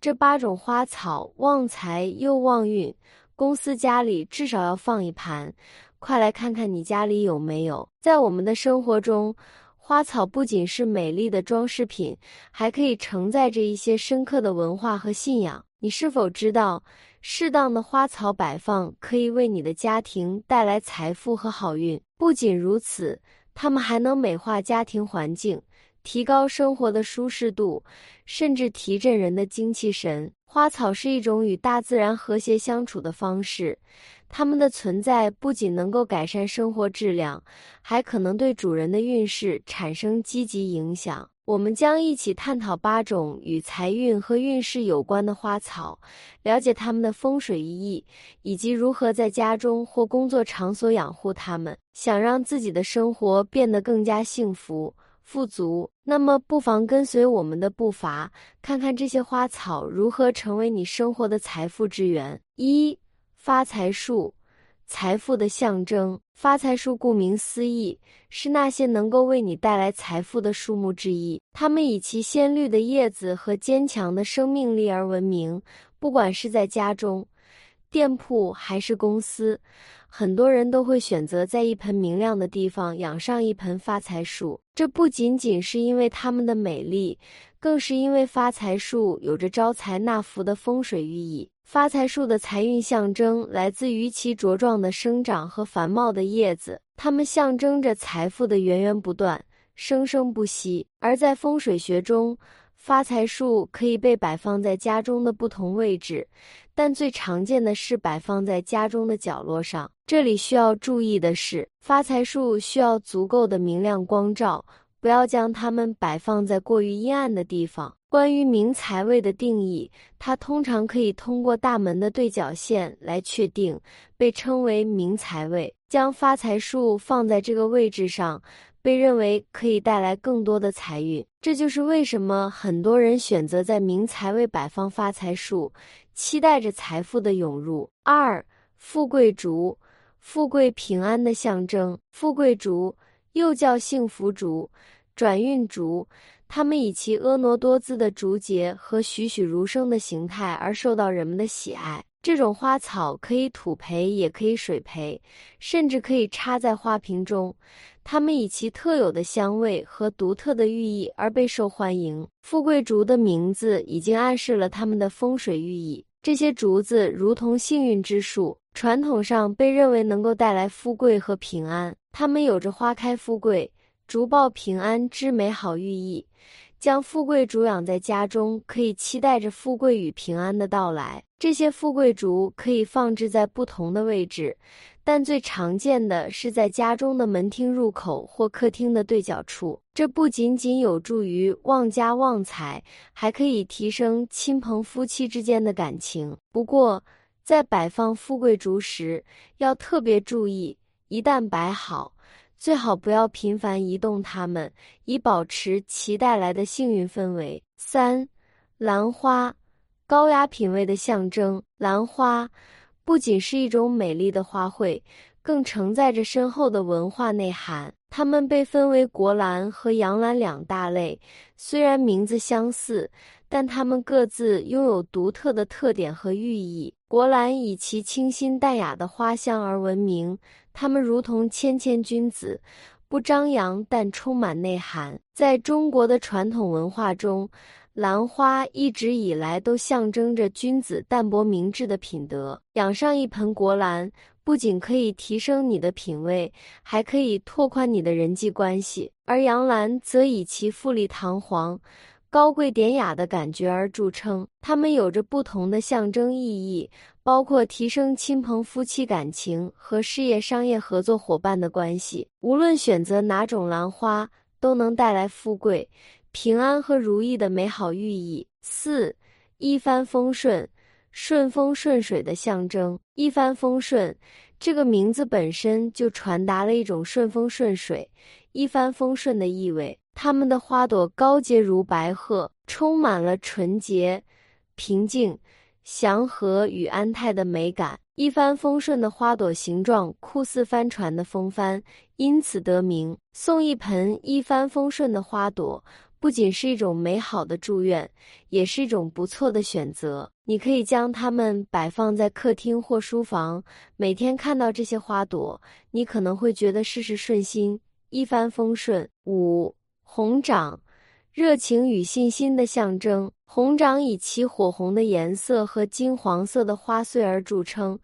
这八种花草旺财又旺运，公司家里至少要放一盘。快来看看你家里有没有？在我们的生活中，花草不仅是美丽的装饰品，还可以承载着一些深刻的文化和信仰。你是否知道，适当的花草摆放可以为你的家庭带来财富和好运？不仅如此，它们还能美化家庭环境。提高生活的舒适度，甚至提振人的精气神。花草是一种与大自然和谐相处的方式，它们的存在不仅能够改善生活质量，还可能对主人的运势产生积极影响。我们将一起探讨八种与财运和运势有关的花草，了解它们的风水意义，以及如何在家中或工作场所养护它们。想让自己的生活变得更加幸福。富足，那么不妨跟随我们的步伐，看看这些花草如何成为你生活的财富之源。一发财树，财富的象征。发财树顾名思义，是那些能够为你带来财富的树木之一。它们以其鲜绿的叶子和坚强的生命力而闻名。不管是在家中，店铺还是公司。很多人都会选择在一盆明亮的地方养上一盆发财树，这不仅仅是因为它们的美丽，更是因为发财树有着招财纳福的风水寓意。发财树的财运象征来自于其茁壮的生长和繁茂的叶子，它们象征着财富的源源不断、生生不息。而在风水学中，发财树可以被摆放在家中的不同位置，但最常见的是摆放在家中的角落上。这里需要注意的是，发财树需要足够的明亮光照，不要将它们摆放在过于阴暗的地方。关于明财位的定义，它通常可以通过大门的对角线来确定，被称为明财位。将发财树放在这个位置上，被认为可以带来更多的财运。这就是为什么很多人选择在明财位摆放发财树，期待着财富的涌入。二富贵竹。富贵平安的象征，富贵竹又叫幸福竹、转运竹，它们以其婀娜多姿的竹节和栩栩如生的形态而受到人们的喜爱。这种花草可以土培，也可以水培，甚至可以插在花瓶中。它们以其特有的香味和独特的寓意而备受欢迎。富贵竹的名字已经暗示了它们的风水寓意。这些竹子如同幸运之树。传统上被认为能够带来富贵和平安，它们有着花开富贵、竹报平安之美好寓意。将富贵竹养在家中，可以期待着富贵与平安的到来。这些富贵竹可以放置在不同的位置，但最常见的是在家中的门厅入口或客厅的对角处。这不仅仅有助于旺家旺财，还可以提升亲朋夫妻之间的感情。不过，在摆放富贵竹时，要特别注意，一旦摆好，最好不要频繁移动它们，以保持其带来的幸运氛围。三，兰花，高雅品味的象征。兰花不仅是一种美丽的花卉，更承载着深厚的文化内涵。它们被分为国兰和洋兰两大类，虽然名字相似，但它们各自拥有独特的特点和寓意。国兰以其清新淡雅的花香而闻名，它们如同谦谦君子，不张扬但充满内涵。在中国的传统文化中，兰花一直以来都象征着君子淡泊明志的品德。养上一盆国兰。不仅可以提升你的品味，还可以拓宽你的人际关系。而杨兰则以其富丽堂皇、高贵典雅的感觉而著称。它们有着不同的象征意义，包括提升亲朋夫妻感情和事业商业合作伙伴的关系。无论选择哪种兰花，都能带来富贵、平安和如意的美好寓意。四，一帆风顺。顺风顺水的象征。一帆风顺这个名字本身就传达了一种顺风顺水、一帆风顺的意味。它们的花朵高洁如白鹤，充满了纯洁、平静、祥和与安泰的美感。一帆风顺的花朵形状酷似帆船的风帆，因此得名。送一盆一帆风顺的花朵，不仅是一种美好的祝愿，也是一种不错的选择。你可以将它们摆放在客厅或书房，每天看到这些花朵，你可能会觉得事事顺心，一帆风顺。五红掌，热情与信心的象征。红掌以其火红的颜色和金黄色的花穗而著称，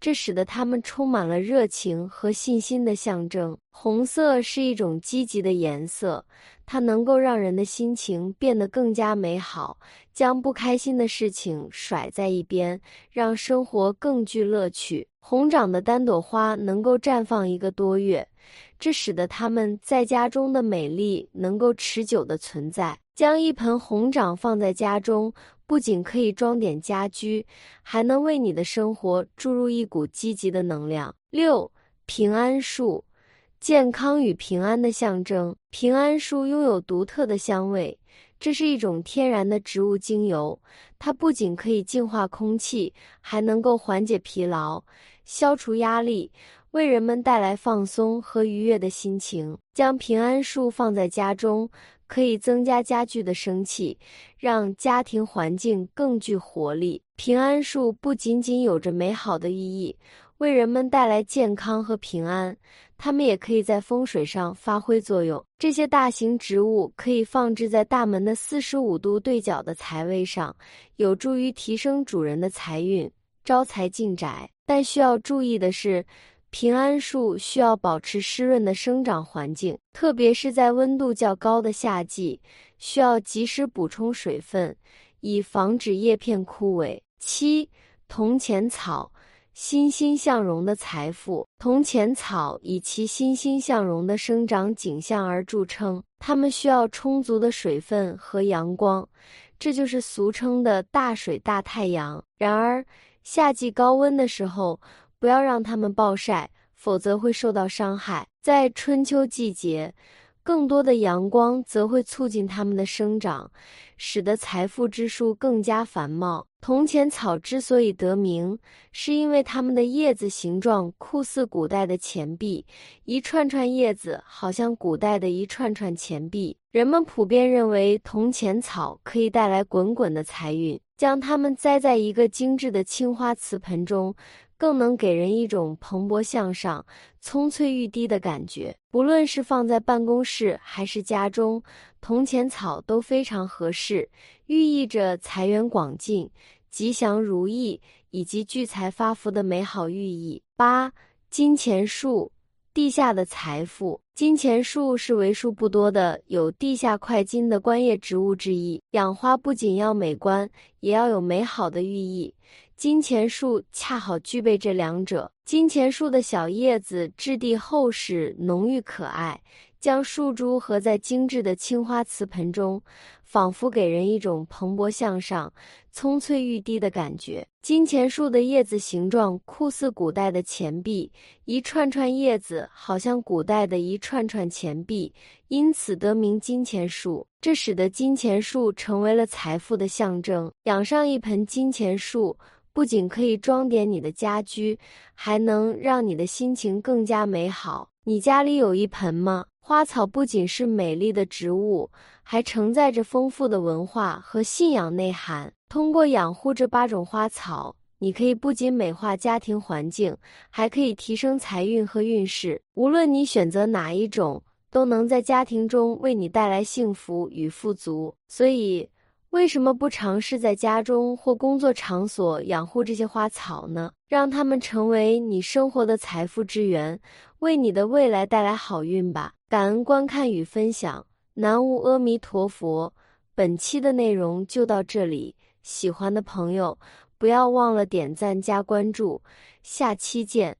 这使得它们充满了热情和信心的象征。红色是一种积极的颜色，它能够让人的心情变得更加美好，将不开心的事情甩在一边，让生活更具乐趣。红掌的单朵花能够绽放一个多月，这使得它们在家中的美丽能够持久的存在。将一盆红掌放在家中，不仅可以装点家居，还能为你的生活注入一股积极的能量。六，平安树，健康与平安的象征。平安树拥有独特的香味，这是一种天然的植物精油，它不仅可以净化空气，还能够缓解疲劳、消除压力，为人们带来放松和愉悦的心情。将平安树放在家中。可以增加家具的生气，让家庭环境更具活力。平安树不仅仅有着美好的寓意，为人们带来健康和平安，它们也可以在风水上发挥作用。这些大型植物可以放置在大门的四十五度对角的财位上，有助于提升主人的财运，招财进宅。但需要注意的是。平安树需要保持湿润的生长环境，特别是在温度较高的夏季，需要及时补充水分，以防止叶片枯萎。七，铜钱草，欣欣向荣的财富。铜钱草以其欣欣向荣的生长景象而著称，它们需要充足的水分和阳光，这就是俗称的大水大太阳。然而，夏季高温的时候，不要让它们暴晒，否则会受到伤害。在春秋季节，更多的阳光则会促进它们的生长，使得财富之树更加繁茂。铜钱草之所以得名，是因为它们的叶子形状酷似古代的钱币，一串串叶子好像古代的一串串钱币。人们普遍认为铜钱草可以带来滚滚的财运。将它们栽在一个精致的青花瓷盆中。更能给人一种蓬勃向上、葱翠欲滴的感觉。不论是放在办公室还是家中，铜钱草都非常合适，寓意着财源广进、吉祥如意以及聚财发福的美好寓意。八、金钱树，地下的财富。金钱树是为数不多的有地下块金的观叶植物之一。养花不仅要美观，也要有美好的寓意。金钱树恰好具备这两者。金钱树的小叶子质地厚实、浓郁可爱，将树株合在精致的青花瓷盆中，仿佛给人一种蓬勃向上、葱翠欲滴的感觉。金钱树的叶子形状酷似古代的钱币，一串串叶子好像古代的一串串钱币，因此得名金钱树。这使得金钱树成为了财富的象征。养上一盆金钱树。不仅可以装点你的家居，还能让你的心情更加美好。你家里有一盆吗？花草不仅是美丽的植物，还承载着丰富的文化和信仰内涵。通过养护这八种花草，你可以不仅美化家庭环境，还可以提升财运和运势。无论你选择哪一种，都能在家庭中为你带来幸福与富足。所以。为什么不尝试在家中或工作场所养护这些花草呢？让它们成为你生活的财富之源，为你的未来带来好运吧！感恩观看与分享，南无阿弥陀佛。本期的内容就到这里，喜欢的朋友不要忘了点赞加关注，下期见。